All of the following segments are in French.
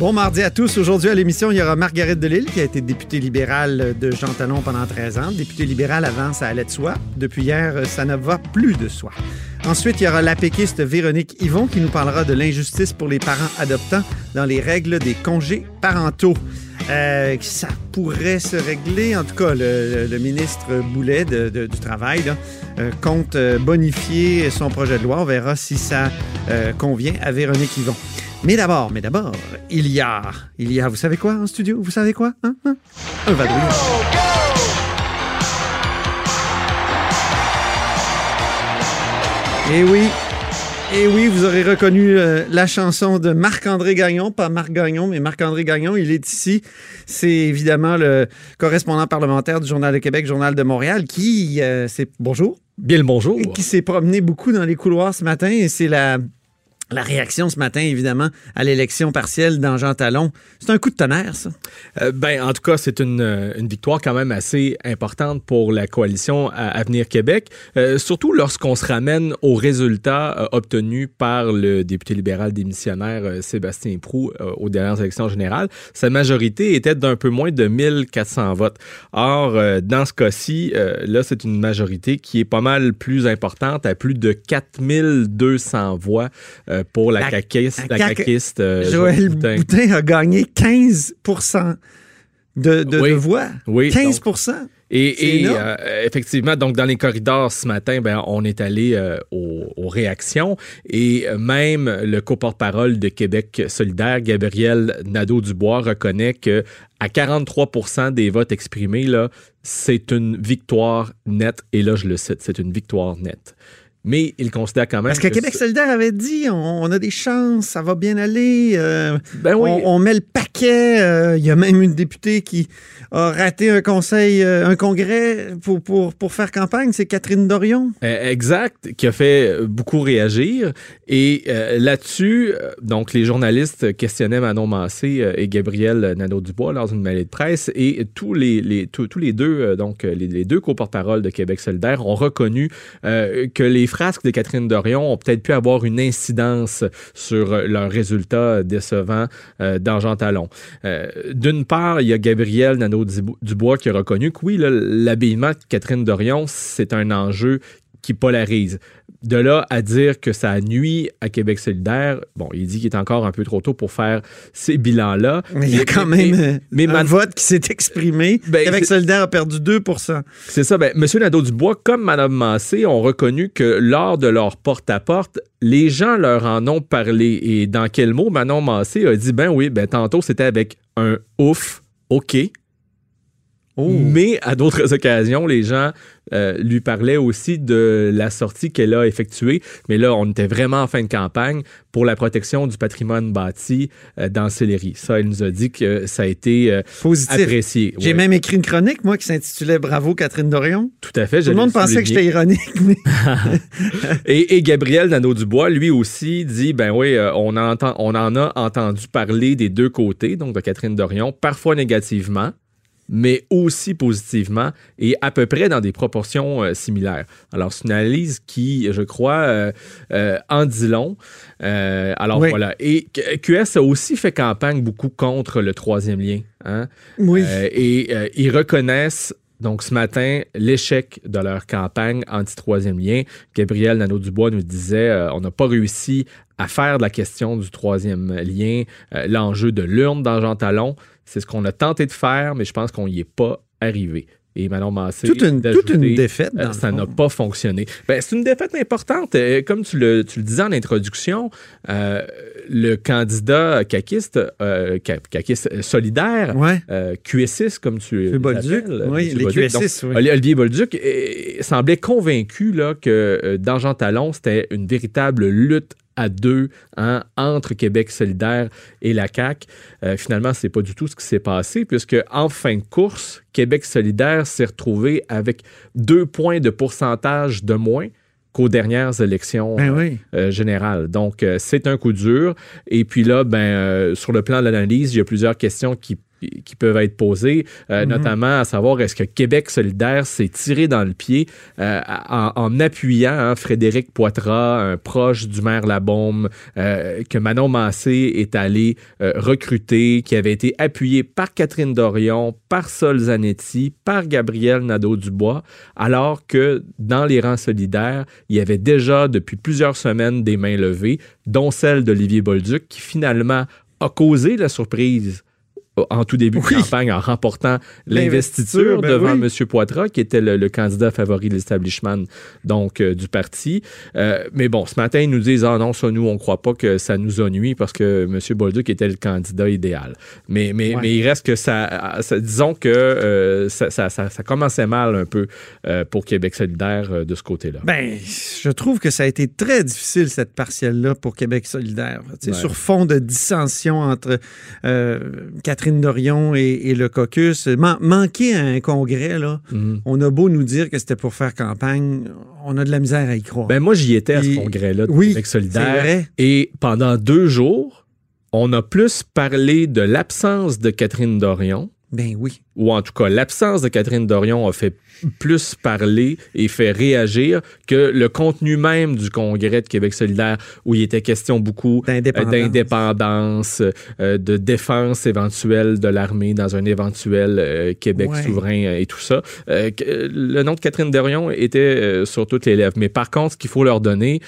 Bon mardi à tous. Aujourd'hui à l'émission, il y aura Marguerite Delille, qui a été députée libérale de Jean Talon pendant 13 ans. Députée libérale avant, ça allait de soi. Depuis hier, ça ne va plus de soi. Ensuite, il y aura la péquiste Véronique Yvon qui nous parlera de l'injustice pour les parents adoptants dans les règles des congés parentaux. Euh, ça pourrait se régler. En tout cas, le, ministre Boulet du Travail euh, compte euh, bonifier son projet de loi. On verra si ça euh, convient à Véronique Yvon. Mais d'abord, mais d'abord, il y a, il y a, vous savez quoi en studio? Vous savez quoi? Hein? Hein? Un vadrouille. Et Eh oui, et oui, vous aurez reconnu euh, la chanson de Marc-André Gagnon, pas Marc Gagnon, mais Marc-André Gagnon, il est ici. C'est évidemment le correspondant parlementaire du Journal de Québec, Journal de Montréal, qui, euh, c'est bonjour, Bien le bonjour. qui s'est promené beaucoup dans les couloirs ce matin, et c'est la la réaction ce matin, évidemment, à l'élection partielle dans Jean Talon. C'est un coup de tonnerre, ça. Euh, ben, en tout cas, c'est une, euh, victoire quand même assez importante pour la coalition à Avenir Québec, euh, surtout lorsqu'on se ramène aux résultats euh, obtenus par le député libéral démissionnaire euh, Sébastien Prou aux dernières élections générales. Sa majorité était d'un peu moins de 1400 votes. Or, dans ce cas-ci, là, c'est une majorité qui est pas mal plus importante, à plus de 4200 voix euh, pour la, La- caquiste, la la CAQ, caquiste, euh, Joël Boutin. Boutin a gagné 15 de, de, Oui. de voix. Oui, 15 C'est C'est Et, euh, effectivement, donc dans les corridors ce matin, ben, on est allé euh, aux, aux réactions et même le co-porte-parole de Québec solidaire, Gabriel Nadeau-Dubois, reconnaît que à 43% des votes exprimés, là, c'est une victoire nette. Et là, je le cite, c'est une victoire nette. Mais il considère quand même Parce que Québec solidaire avait dit on, on a des chances, ça va bien aller. euh, Ben oui. on, on met le paquet. Euh, Il y a même une députée qui a raté un conseil, euh, un congrès pour, pour, faire campagne. C'est Catherine Dorion. Euh, Exact, qui a fait euh, beaucoup réagir. Et là-dessus, donc les journalistes questionnaient Manon Massé et Gabriel Nadeau-Dubois lors d'une mêlée de presse. Et tous les, les- tous, les deux, donc les, les deux co-porte-parole de Québec solidaire ont reconnu que les frasques de Catherine Dorion ont peut-être pu avoir une incidence sur leurs résultats décevants euh, dans Jean Talon. Euh, D'une part, il y a Gabriel Nadeau-Dubois qui a reconnu que oui, l'habillement de Catherine Dorion, c'est un enjeu qui polarise. De là à dire que ça nuit à Québec solidaire, bon, il dit qu'il est encore un peu trop tôt pour faire ces bilans-là. Mais il y a quand même euh, mais un vote qui s'est exprimé. Ben, Québec solidaire a perdu 2% C'est ça. Ben, Monsieur Nadeau-Dubois, comme Mme Massé, ont reconnu que lors de leur porte-à-porte, les gens leur en ont parlé. Et dans quel mot Manon Massé a dit, ben oui, ben tantôt c'était avec un ouf, OK. Oh. Mais à d'autres occasions, les gens euh, lui parlaient aussi de la sortie qu'elle a effectuée. Mais là, on était vraiment en fin de campagne pour la protection du patrimoine bâti euh, dans. Ça, elle nous a dit que ça a été euh, Positif. apprécié. J'ai Ouais, même écrit une chronique, moi, qui s'intitulait Bravo Catherine Dorion. Tout à fait. Tout le monde pensait que j'étais ironique, mais Et, et Gabriel Nadeau-Dubois, lui aussi, dit ben oui, euh, on, entend, on en a entendu parler des deux côtés, donc de Catherine Dorion, parfois négativement, mais aussi positivement et à peu près dans des proportions euh, similaires. Alors, c'est une analyse qui, je crois, euh, euh, en dit long. Alors, Oui. voilà. Et QS a aussi fait campagne beaucoup contre le troisième lien. Hein? oui. Et ils reconnaissent donc ce matin l'échec de leur campagne anti-troisième lien. Gabriel Nadeau-Dubois nous disait euh, on n'a pas réussi à faire de la question du troisième lien euh, l'enjeu de l'urne dans Jean Talon. C'est ce qu'on a tenté de faire, mais je pense qu'on n'y est pas arrivé. Et Manon Massé. toute, une, toute une défaite. euh, dans ça n'a pas fonctionné. Ben, c'est une défaite importante. Euh, Comme tu le, tu le disais en introduction, euh, le candidat caquiste, euh, caquiste solidaire, Ouais. euh, QS6, comme tu Le Bolduc. Oui, les Bolduc. Donc, QS6. oui. Oli- Olivier Bolduc semblait convaincu là, que dans Jean Talon, c'était une véritable lutte à deux hein, entre Québec solidaire et la CAQ. Euh, finalement, c'est pas du tout ce qui s'est passé, puisque en fin de course, Québec solidaire s'est retrouvé avec deux points de pourcentage de moins qu'aux dernières élections ben générales. Donc, c'est un coup dur. Et puis là, ben, sur le plan de l'analyse, il y a plusieurs questions qui qui peuvent être posées, euh, mhm. notamment à savoir est-ce que Québec solidaire s'est tiré dans le pied euh, en, appuyant hein, Frédéric Poitras, un proche du maire Labaume, euh, que Manon Massé est allé recruter, qui avait été appuyé par Catherine Dorion, par Sol Zanetti, par Gabriel Nadeau-Dubois, alors que dans les rangs solidaires, il y avait déjà depuis plusieurs semaines des mains levées, dont celle d'Olivier Bolduc, qui finalement a causé la surprise en tout début de campagne en remportant l'investiture ben devant M. Poitras, qui était le, candidat favori de l'establishment donc euh, du parti. Euh, mais bon, ce matin, ils nous disent Ah non, ça, nous, on ne croit pas que ça nous a nuit parce que M. Bolduc était le candidat idéal. Mais, mais, mais il reste que ça, disons que euh, ça, ça, ça, commençait mal un peu pour Québec solidaire de ce côté-là. Ben, je trouve que ça a été très difficile, cette partielle-là, pour Québec solidaire. Sur fond de dissension entre Catherine Catherine Dorion et, le caucus. manquer un congrès, là, mhm. on a beau nous dire que c'était pour faire campagne, on a de la misère à y croire. Ben moi, j'y étais à ce congrès-là oui, Solidaire. Et pendant deux jours, on a plus parlé de l'absence de Catherine Dorion. Ben oui. Ou en tout cas, l'absence de Catherine Dorion a fait plus parler et fait réagir que le contenu même du congrès de Québec solidaire où il était question beaucoup euh, d'indépendance, euh, de défense éventuelle de l'armée dans un éventuel euh, Québec souverain et tout ça. le nom de Catherine Dorion était sur toutes les lèvres. Mais par contre, ce qu'il faut leur donner,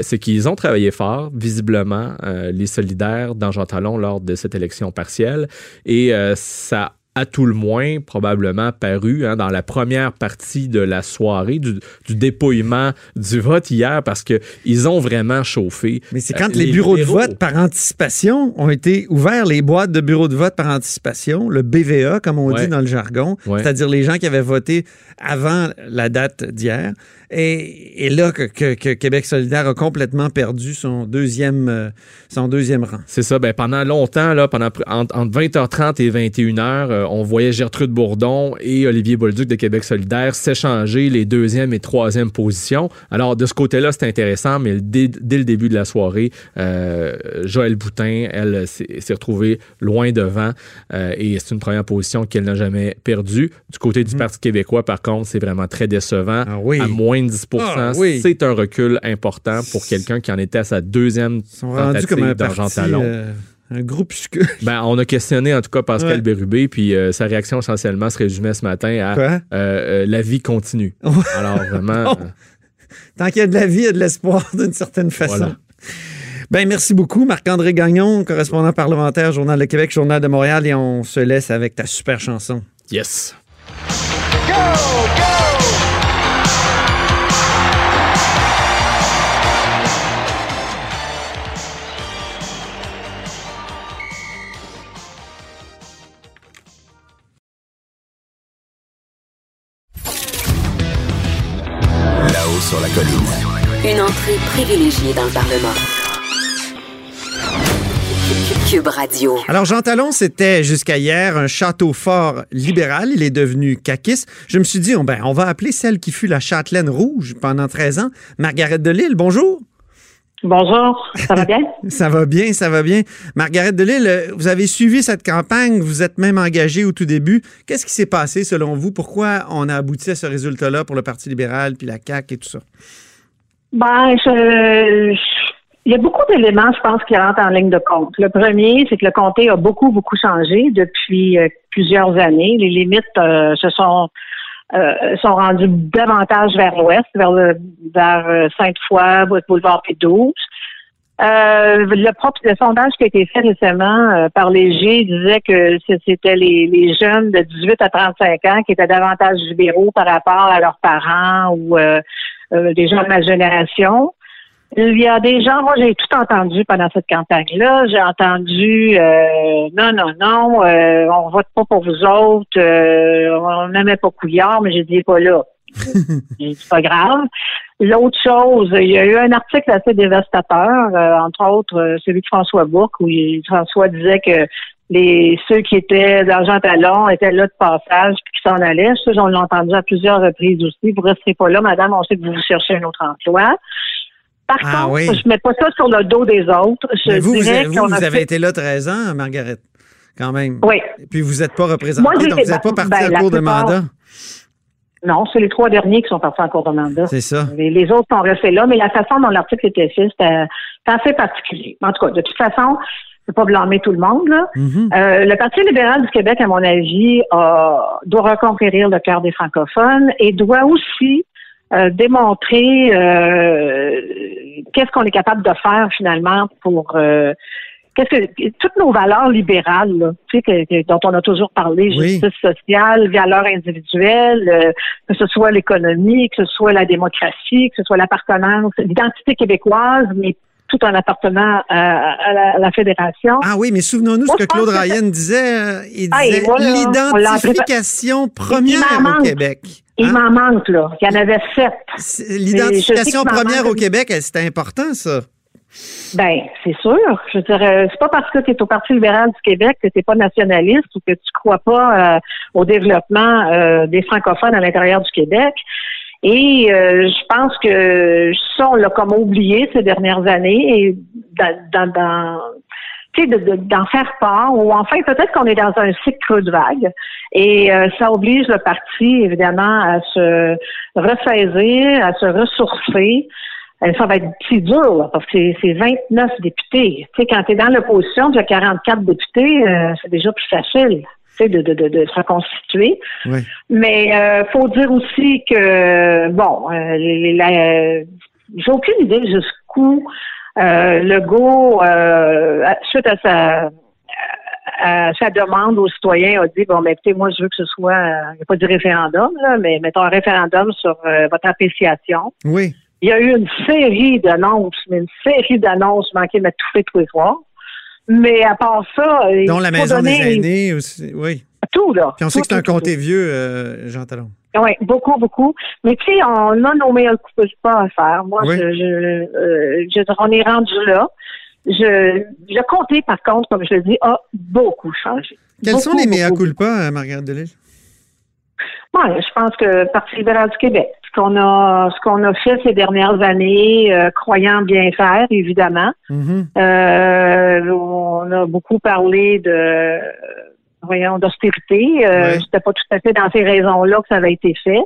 c'est qu'ils ont travaillé fort, visiblement, les solidaires dans Jean Talon lors de cette élection partielle. Et ça à tout le moins probablement paru hein, dans la première partie de la soirée du, dépouillement du vote hier parce que ils ont vraiment chauffé. Mais c'est quand euh, les, bureaux de vote par anticipation ont été ouverts, les boîtes de bureaux de vote par anticipation, le BVA comme on dit dans le jargon, c'est-à-dire les gens qui avaient voté avant la date d'hier. Et, là que, Québec solidaire a complètement perdu son deuxième, euh, son deuxième rang. C'est ça. Ben, pendant longtemps, là, pendant, entre, 20h30 et 21h, euh, on voyait Gertrude Bourdon et Olivier Bolduc de Québec solidaire s'échanger les deuxième et troisième positions. Alors, de ce côté-là, c'est intéressant, mais dès, le début de la soirée, euh, Joël Boutin, elle, s'est retrouvée loin devant et c'est une première position qu'elle n'a jamais perdue. Du côté du mhm. Parti québécois, par contre, c'est vraiment très décevant. Ah oui. À moins 10 ah, c'est un recul important pour quelqu'un qui en était à sa deuxième tentative comme un Talon. Euh, un Ben, on a questionné en tout cas Pascal Bérubé, puis euh, sa réaction essentiellement se résumait ce matin à euh, la vie continue. Alors vraiment. Tant qu'il y a de la vie, il y a de l'espoir d'une certaine façon. Ben, merci beaucoup, Marc-André Gagnon, correspondant parlementaire, Journal de Québec, Journal de Montréal, et on se laisse avec ta super chanson. Yes. Sur la colline. Une entrée privilégiée dans le Parlement. Cube Radio. Alors, Jean Talon, c'était jusqu'à hier un château fort libéral. Il est devenu caquiste. Je me suis dit, oh, ben, on va appeler celle qui fut la châtelaine rouge pendant 13 ans, Margaret Delille. Bonjour. Bonjour, ça va bien? ça va bien, ça va bien. Margaret Delille, vous avez suivi cette campagne, vous êtes même engagée au tout début. Qu'est-ce qui s'est passé selon vous? Pourquoi on a abouti à ce résultat-là pour le Parti libéral, puis la CAQ et tout ça? Ben, il y a beaucoup d'éléments, je pense, qui rentrent en ligne de compte. Le premier, c'est que le comté a beaucoup, beaucoup changé depuis euh, plusieurs années. Les limites euh, se sont euh, sont rendus davantage vers l'ouest, vers le, vers euh, Sainte-Foy, Boulevard P12. Euh, le propre le sondage qui a été fait récemment euh, par Léger disait que c'était les, les, jeunes de 18 à 35 ans qui étaient davantage libéraux par rapport à leurs parents ou euh, des gens de ma génération. Il y a des gens, moi j'ai tout entendu pendant cette campagne-là. J'ai entendu euh, non, non, non, euh, on vote pas pour vous autres, euh, on n'aimait pas Couillard, mais j'ai dit pas là. c'est pas grave. L'autre chose, il y a eu un article assez dévastateur, entre autres celui de François Bourque, où François disait que les ceux qui étaient d'argent talon étaient là de passage puis qui s'en allaient. Ça, on l'a entendu à plusieurs reprises aussi. Vous resterez pas là, madame, on sait que vous cherchez un autre emploi. Par Ah contre, oui. je mets pas ça sur le dos des autres. Je Mais vous, vous, dirais vous, avez été là 13 ans, Margaret, quand même. Oui. Puis vous n'êtes pas représenté, Moi, donc vous n'êtes pas parti ben, à la court de plupart- mandat. Non, c'est les trois derniers qui sont partis en cours de mandat. C'est ça. Les, les autres sont restés là, mais la façon dont l'article était fait, c'était assez particulier. En tout cas, de toute façon, je ne pas blâmer tout le monde. Là. Mhm. Euh, le Parti libéral du Québec, à mon avis, a- doit reconquérir le cœur des francophones et doit aussi euh, démontrer euh, qu'est-ce qu'on est capable de faire finalement pour euh, qu'est-ce que toutes nos valeurs libérales, là, tu sais, que- que- dont on a toujours parlé, Oui. justice sociale, valeurs individuelles, euh, que ce soit l'économie, que ce soit la démocratie, que ce soit l'appartenance, l'identité québécoise, mais tout en appartenant à, à la, à la fédération. Ah oui, mais souvenons-nous ce que Claude que Ryan disait. euh, Il disait l'identification première au. Québec. Il Hein? m'en manque, là. Il y en avait sept. L'identification première au Québec, c'était important, ça. Ben, c'est sûr. Je veux dire, euh, c'est pas parce que tu es au Parti libéral du Québec que tu pas nationaliste ou que tu crois pas euh, au développement euh, des francophones à l'intérieur du Québec. Et euh, je pense que ça, on l'a comme oublié ces dernières années et d'en faire part, ou enfin peut-être qu'on est dans un cycle creux de vague, et euh, ça oblige le parti, évidemment, à se ressaisir, à se ressourcer. Euh, ça va être si dur, là, parce que c'est- c'est 29 députés. Tu sais, quand tu es dans l'opposition, tu as 44 députés, euh, c'est déjà plus facile de, de, de, de se reconstituer. Oui. Mais euh, faut dire aussi que bon, euh, euh, j'ai aucune idée jusqu'où euh, Legault, euh, suite à sa à sa demande aux citoyens, a dit bon, mais écoutez, moi je veux que ce soit, euh, il n'y a pas du référendum là, mais mettons un référendum sur votre appréciation. Oui. Il y a eu une série d'annonces, mais une série d'annonces manquées de m'étouffer tous les soirs. Mais à part ça, il Dont la maison donner des aînés aussi. Oui. tout là. Puis on sait que c'est un comté vieux, euh, Jean Talon. oui, beaucoup, beaucoup. Mais tu sais, on a nos meilleurs coups pas à faire. Moi, Oui. je, je, euh, je- on est rendu là. Je, le comté, par contre, comme je le dis, a beaucoup changé. Quels sont les mea culpa, euh, Margaret Delille? Ouais, je pense que Parti libéral du Québec, ce qu'on a, ce qu'on a fait ces dernières années, euh, croyant bien faire, évidemment. Mhm. Euh, on a beaucoup parlé de, voyons, d'austérité. Euh. C'était pas tout à fait dans ces raisons-là que ça avait été fait.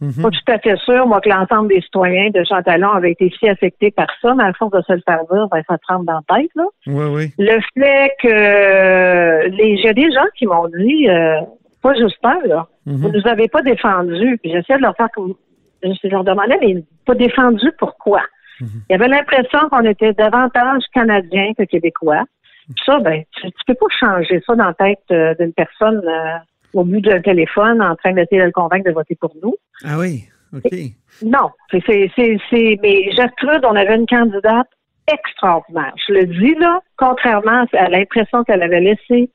Mhm. Pas tout à fait sûr, moi, que l'ensemble des citoyens de Chantalon avaient été si affectés par ça, mais à force de se le faire dire, ben, ça te rentre dans la tête, là. Oui, oui. Le fait que les, j'ai des gens qui m'ont dit, euh, pas juste un, là. Vous Mhm. nous avez pas défendus. Puis j'essaie de leur faire comme, je leur demandais, mais pas défendus pourquoi? Mhm. Il y avait l'impression qu'on était davantage Canadiens que Québécois. Puis Ça, ben, tu, tu peux pas changer ça dans la tête euh, d'une personne euh, au bout d'un téléphone en train d'essayer de le convaincre de voter pour nous. Ah oui, OK. Non, c'est, c'est, c'est, c'est- mais Gertrude, on avait une candidate extraordinaire. Je le dis là, contrairement à l'impression qu'elle avait laissée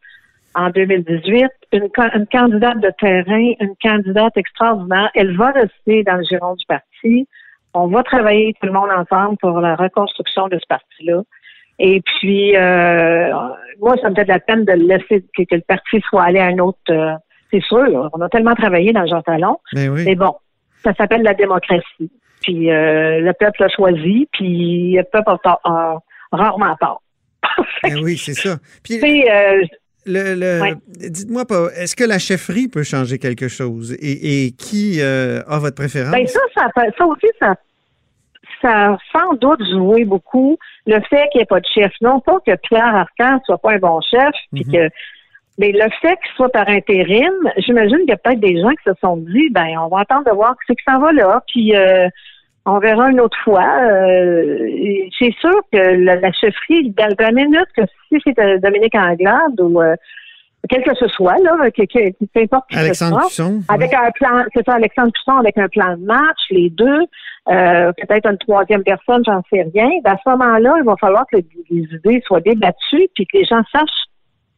en 2018, une, une candidate de terrain, une candidate extraordinaire. Elle va rester dans le giron du parti. On va travailler tout le monde ensemble pour la reconstruction de ce parti-là. Et puis, euh, moi, ça me fait de la peine de le laisser, que, que le parti soit allé à un autre. euh, c'est sûr, on a tellement travaillé dans Jean Talon. Mais oui. Mais bon, ça s'appelle la démocratie. Puis euh, le peuple a choisi, puis le peuple a, tort- a rarement tort. Ben oui, c'est ça. Puis, euh, le, le- Ouais. dites-moi pas, est-ce que la chefferie peut changer quelque chose? Et, et qui euh, a votre préférence? ben ça, ça, ça aussi, ça, ça a sans doute joué beaucoup le fait qu'il n'y ait pas de chef. Non pas que Pierre Arcan soit pas un bon chef, puis Mhm. que mais le fait qu'il soit par intérim, j'imagine qu'il y a peut-être des gens qui se sont dit, ben, on va attendre de voir ce que ça va là, puis euh, on verra une autre fois. Euh, c'est sûr que la, la chefferie, dans la minute que si c'était Dominique Anglade ou euh, quel que ce soit, là, que, que, peu importe qui ce Alexandre soit, Cusson? avec un plan, c'est ça, Alexandre Cusson avec un plan de match, les deux, euh, peut-être une troisième personne, j'en sais rien. À ce moment-là, il va falloir que les idées soient débattues puis que les gens sachent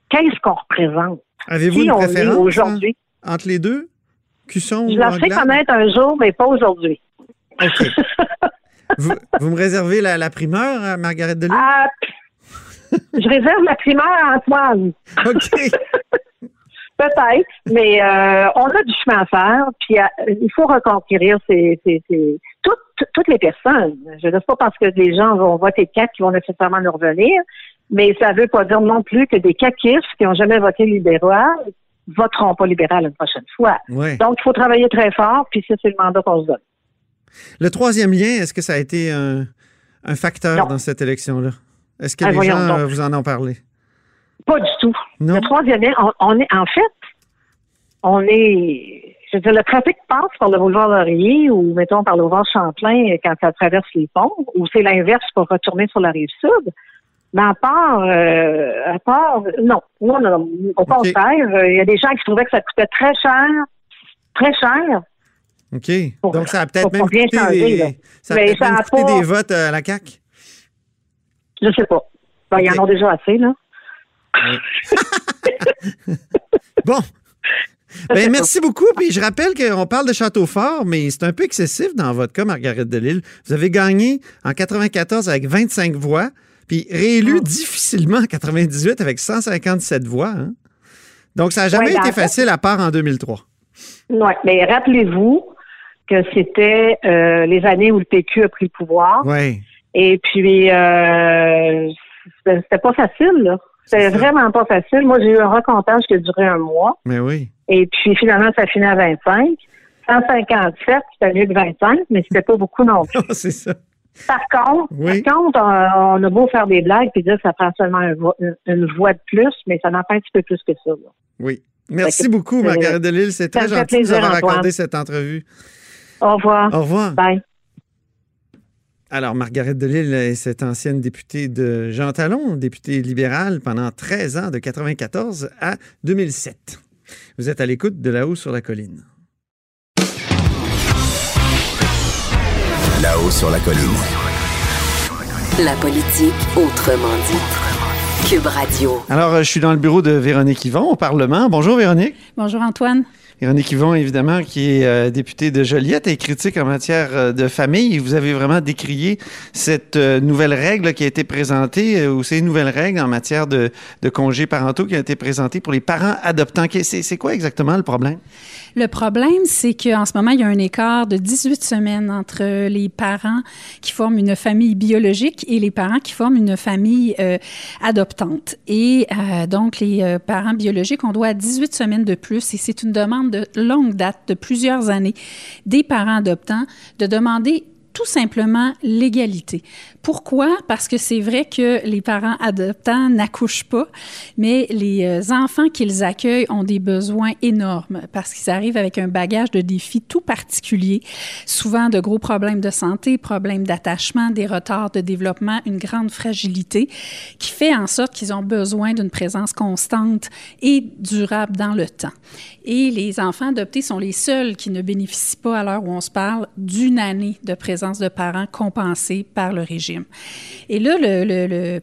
qu'est-ce qu'on représente. Avez-vous une on préférence aujourd'hui? hein, entre les deux? Cusson Je la ferai connaître un jour, mais pas aujourd'hui. OK. vous, vous me réservez la, la primeur, euh, Margaret Delis? Ah, je réserve la primaire à Antoine. OK. Peut-être, mais euh, on a du chemin à faire, puis euh, il faut reconquérir ces, ces, ces- toutes, toutes les personnes. Je ne dis pas parce que des gens vont voter quatre qui vont nécessairement nous revenir, mais ça ne veut pas dire non plus que des caquistes qui n'ont jamais voté libéral voteront pas libéral une prochaine fois. Ouais. Donc, il faut travailler très fort, puis ça, c'est le mandat qu'on se donne. Le troisième lien, est-ce que ça a été un, un facteur Non. dans cette élection-là? Est-ce que Ah, les gens donc. euh, vous en ont parlé? Pas du tout. Non? Le troisième lien, on, on est, en fait, on est, je veux dire, le trafic passe par le boulevard Laurier ou, mettons, par le boulevard Champlain quand ça traverse les ponts, ou c'est l'inverse pour retourner sur la rive sud. Mais à part, euh, à part, non, non, non. Au contraire, euh, il y a des gens qui trouvaient que ça coûtait très cher, très cher. OK. Pour- Donc, ça a peut-être même coûté, changer, des, ça a ça même coûté pas- des votes à la CAQ. Je sais pas. Ben, Ils Ok. en ont déjà assez, là. Bon. Ben, merci beaucoup. Puis je rappelle qu'on parle de Château-Fort, mais c'est un peu excessif dans votre cas, Marguerite Delille. Vous avez gagné en 94 avec 25 voix, puis réélu Ah. difficilement en 98 avec 157 voix. hein. Donc, ça n'a jamais Ouais, été fait- facile à part en 2003. Oui, mais rappelez-vous que c'était euh, les années où le PQ a pris le pouvoir. Oui. Et puis, euh, c'était pas facile, là. C'était vraiment pas facile. Moi, j'ai eu un recomptage qui a duré un mois. Mais oui. Et puis, finalement, ça finit à 25. 157, c'était mieux que 25, mais c'était pas beaucoup non plus. c'est ça. Par contre, Oui. par contre, on, a beau faire des blagues puis dire que ça prend seulement un vo- une, voix de plus, mais ça en prend un petit peu plus que ça. là. Oui. Merci Fait que- beaucoup, Marguerite Delille. C'est très fait gentil de nous avoir accordé cette entrevue. Au revoir. Au revoir. Bye. Alors, Marguerite Delille est cette ancienne députée de Jean Talon, députée libérale pendant 13 ans, de 94 à 2007. Vous êtes à l'écoute de là-haut sur la colline. Là-haut sur la colline. La politique autrement dit. Cube Radio. Alors, euh, je suis dans le bureau de Véronique Yvon au Parlement. Bonjour, Véronique. Bonjour Antoine. Véronique Yvon, évidemment, qui est euh, députée de Joliette et critique en matière euh, de famille. Vous avez vraiment décrié cette euh, nouvelle règle qui a été présentée, euh, ou ces nouvelles règles en matière de, congés parentaux qui ont été présentées pour les parents adoptants. C'est quoi exactement le problème? Le problème, c'est qu'en ce moment, il y a un écart de 18 semaines entre les parents qui forment une famille biologique et les parents qui forment une famille adoptante. Et donc, les parents biologiques, on doit 18 semaines de plus et c'est une demande de longue date, de plusieurs années, des parents adoptants, de demander tout simplement l'égalité. Pourquoi? Parce que c'est vrai que les parents adoptants n'accouchent pas, mais les euh, enfants qu'ils accueillent ont des besoins énormes parce qu'ils arrivent avec un bagage de défis tout particulier, souvent de gros problèmes de santé, problèmes d'attachement, des retards de développement, une grande fragilité qui fait en sorte qu'ils ont besoin d'une présence constante et durable dans le temps. Et les enfants adoptés sont les seuls qui ne bénéficient pas, à l'heure où on se parle, d'une année de présence de parents compensée par le régime. Et là,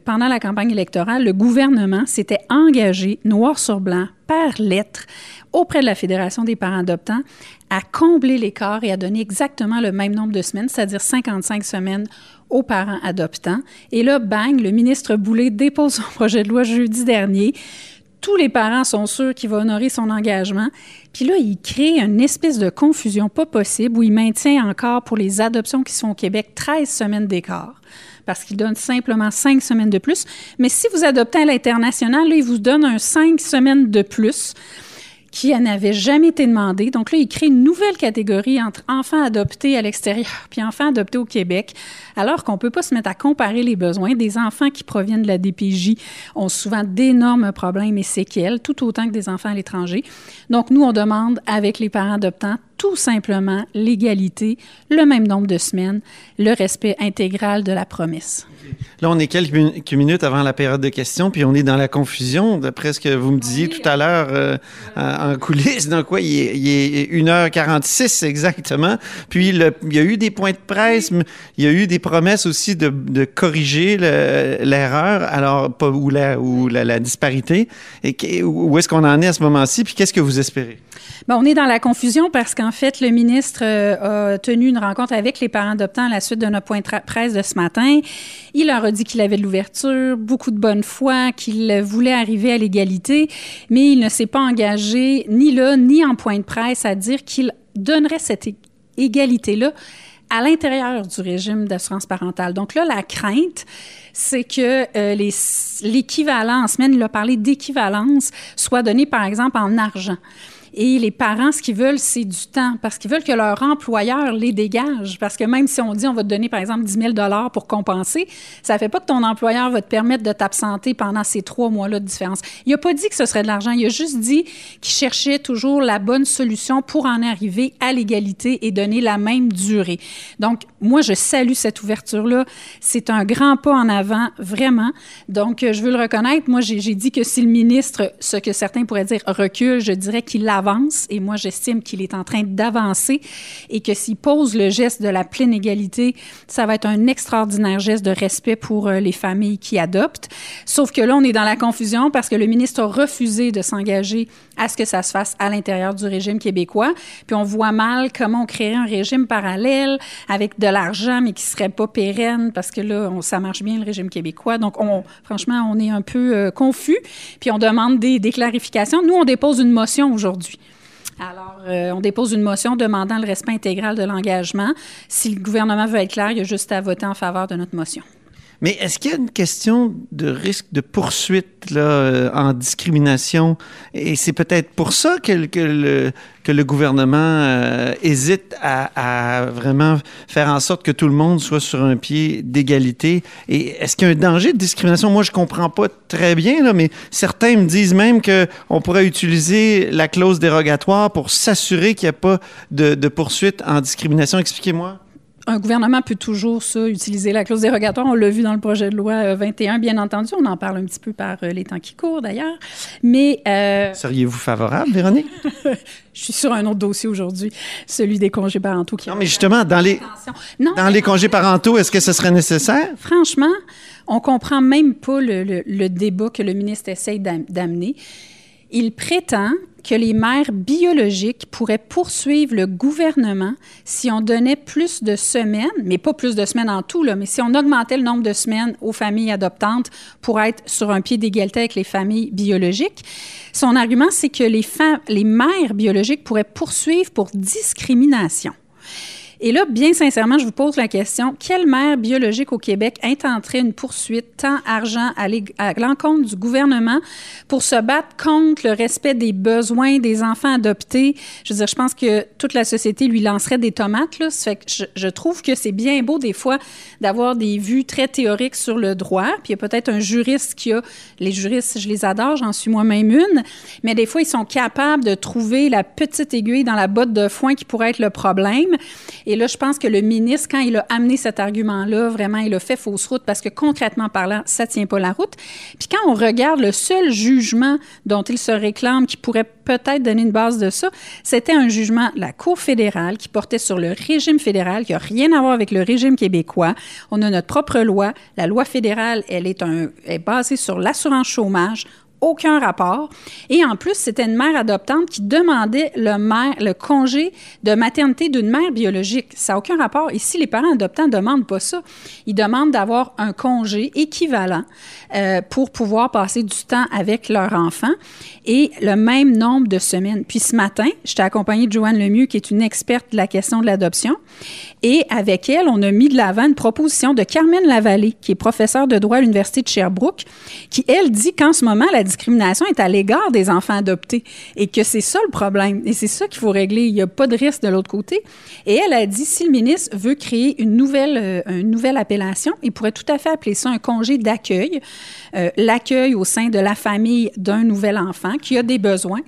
pendant la campagne électorale, le gouvernement s'était engagé, noir sur blanc, par lettre, auprès de la Fédération des parents adoptants, à combler l'écart et à donner exactement le même nombre de semaines, c'est-à-dire 55 semaines aux parents adoptants. Et là, bang, le ministre Boulay dépose son projet de loi jeudi dernier tous les parents sont sûrs qu'il va honorer son engagement. Puis là, il crée une espèce de confusion pas possible où il maintient encore pour les adoptions qui sont au Québec 13 semaines d'écart parce qu'il donne simplement 5 semaines de plus. Mais si vous adoptez à l'international, là, il vous donne un 5 semaines de plus qui n'avait jamais été demandé. Donc là, il crée une nouvelle catégorie entre enfants adoptés à l'extérieur puis enfants adoptés au Québec, alors qu'on peut pas se mettre à comparer les besoins. Des enfants qui proviennent de la DPJ ont souvent d'énormes problèmes et séquelles, tout autant que des enfants à l'étranger. Donc nous, on demande avec les parents adoptants tout simplement l'égalité, le même nombre de semaines, le respect intégral de la promesse. Là, on est quelques, min- quelques minutes avant la période de questions, puis on est dans la confusion, d'après ce que vous me disiez Oui. tout à l'heure euh, en en coulisses. Donc, quoi, il est, il est 1h46 exactement. Puis, le- il y a eu des points de presse, mais il y a eu des promesses aussi de, de corriger le- l'erreur, alors, pas, ou, la, ou la, la disparité. Et où est-ce qu'on en est à ce moment-ci, puis qu'est-ce que vous espérez? Ben, on est dans la confusion parce qu'en fait, le ministre euh, a tenu une rencontre avec les parents adoptants à la suite de notre point de presse de ce matin. Il leur a dit qu'il avait de l'ouverture, beaucoup de bonne foi, qu'il voulait arriver à l'égalité, mais il ne s'est pas engagé ni là ni en point de presse à dire qu'il donnerait cette égalité-là à l'intérieur du régime d'assurance parentale. Donc là, la crainte, c'est que euh, l'équivalent, en semaine, il a parlé d'équivalence, soit donné, par exemple, en argent. Et les parents, ce qu'ils veulent, c'est du temps parce qu'ils veulent que leur employeur les dégage. Parce que même si on dit on va te donner, par exemple, 10 000 pour compenser, ça ne fait pas que ton employeur va te permettre de t'absenter pendant ces trois mois-là de différence. Il n'a pas dit que ce serait de l'argent. Il a juste dit qu'il cherchait toujours la bonne solution pour en arriver à l'égalité et donner la même durée. Donc, moi, je salue cette ouverture-là. C'est un grand pas en avant, vraiment. Donc, je veux le reconnaître. Moi, j'ai dit que si le ministre, ce que certains pourraient dire, recule, je dirais qu'il l'a et moi j'estime qu'il est en train d'avancer et que s'il pose le geste de la pleine égalité, ça va être un extraordinaire geste de respect pour euh, les familles qui adoptent. Sauf que là, on est dans la confusion parce que le ministre a refusé de s'engager à ce que ça se fasse à l'intérieur du régime québécois. Puis on voit mal comment on créerait un régime parallèle avec de l'argent mais qui serait pas pérenne parce que là, ça marche bien le régime québécois. Donc, on, franchement, on est un peu euh, confus. Puis on demande des, des clarifications. Nous, on dépose une motion aujourd'hui alors, euh, on dépose une motion demandant le respect intégral de l'engagement. Si le gouvernement veut être clair, il y a juste à voter en faveur de notre motion. Mais est-ce qu'il y a une question de risque de poursuite là, euh, en discrimination? Et c'est peut-être pour ça que, le, que le gouvernement euh, hésite à, vraiment faire en sorte que tout le monde soit sur un pied d'égalité. Et est-ce qu'il y a un danger de discrimination? Moi, je comprends pas très bien, là, mais certains me disent même qu'on pourrait utiliser la clause dérogatoire pour s'assurer qu'il n'y a pas de, de poursuite en discrimination. Expliquez-moi un gouvernement peut toujours ça, utiliser la clause dérogatoire. On l'a vu dans le projet de loi 21, euh, bien entendu. On en parle un petit peu par euh, les temps qui courent, d'ailleurs. Mais... Euh, Seriez-vous favorable, Véronique? Je suis sur un autre dossier aujourd'hui, celui des congés parentaux. Qui non, mais justement, dans les, dans les congés parentaux, est-ce que ce serait nécessaire? Franchement, on comprend même pas le, le débat que le ministre essaye d'amener. Il prétend que les mères biologiques pourraient poursuivre le gouvernement si on donnait plus de semaines, mais pas plus de semaines en tout, là, mais si on augmentait le nombre de semaines aux familles adoptantes pour être sur un pied d'égalité avec les familles biologiques. Son argument, c'est que les, les mères biologiques pourraient poursuivre pour discrimination. Et là, bien sincèrement, je vous pose la question, quelle mère biologique au Québec intenterait une poursuite tant argent à l'encontre du gouvernement pour se battre contre le respect des besoins des enfants adoptés? Je veux dire, je pense que toute la société lui lancerait des tomates. Là. Ça fait que je, trouve que c'est bien beau des fois d'avoir des vues très théoriques sur le droit. Puis il y a peut-être un juriste qui a... Les juristes, je les adore, j'en suis moi-même une. Mais des fois, ils sont capables de trouver la petite aiguille dans la botte de foin qui pourrait être le problème. Et là, je pense que le ministre, quand il a amené cet argument-là, vraiment, il a fait fausse route parce que concrètement parlant, ça tient pas la route. Puis quand on regarde le seul jugement dont il se réclame qui pourrait peut-être donner une base de ça, c'était un jugement de la Cour fédérale qui portait sur le régime fédéral, qui n'a rien à voir avec le régime québécois. On a notre propre loi. La loi fédérale, elle est, basée sur l'assurance chômage aucun rapport. Et en plus, c'était une mère adoptante qui demandait le, mère, le congé de maternité d'une mère biologique. Ça n'a aucun rapport. Ici, les parents adoptants ne demandent pas ça. Ils demandent d'avoir un congé équivalent euh, pour pouvoir passer du temps avec leur enfant et le même nombre de semaines. Puis ce matin, j'étais accompagnée de Joanne Lemieux, qui est une experte de la question de l'adoption. Et avec elle, on a mis de l'avant une proposition de Carmen Lavallée, qui est professeure de droit à l'Université de Sherbrooke, qui, elle, dit qu'en ce moment, la discrimination est à l'égard des enfants adoptés et que c'est ça le problème. Et c'est ça qu'il faut régler. Il n'y a pas de risque de l'autre côté. Et elle a dit, si le ministre veut créer une nouvelle, euh, appellation, il pourrait tout à fait appeler ça un congé d'accueil, euh, l'accueil au sein de la famille d'un nouvel enfant qui a des besoins.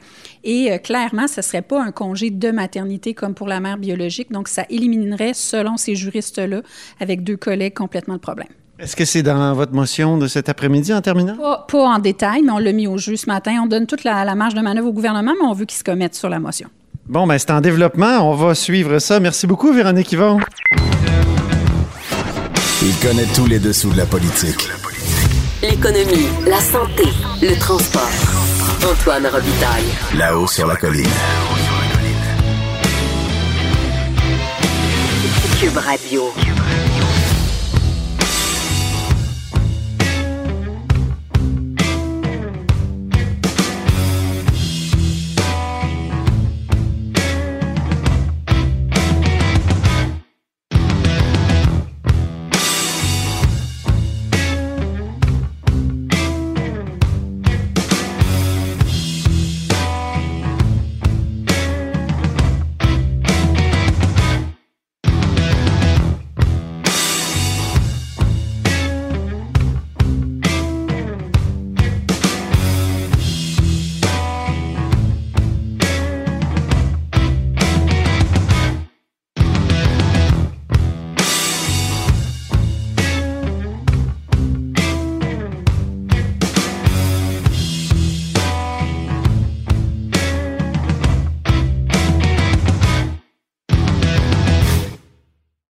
Et euh, clairement, ce ne serait pas un congé de maternité comme pour la mère biologique. Donc, ça éliminerait, selon ces juristes-là, avec deux collègues, complètement le problème. Est-ce que c'est dans votre motion de cet après-midi en terminant? Pas, en détail, mais on l'a mis au jeu ce matin. On donne toute la, marge de manœuvre au gouvernement, mais on veut qu'il se commette sur la motion. Bon, ben c'est en développement. On va suivre ça. Merci beaucoup, Véronique Yvon. Il connaît tous les dessous de la politique. L'économie, la santé, le transport. Antoine Robitaille. Là-haut sur la colline. Cube Radio.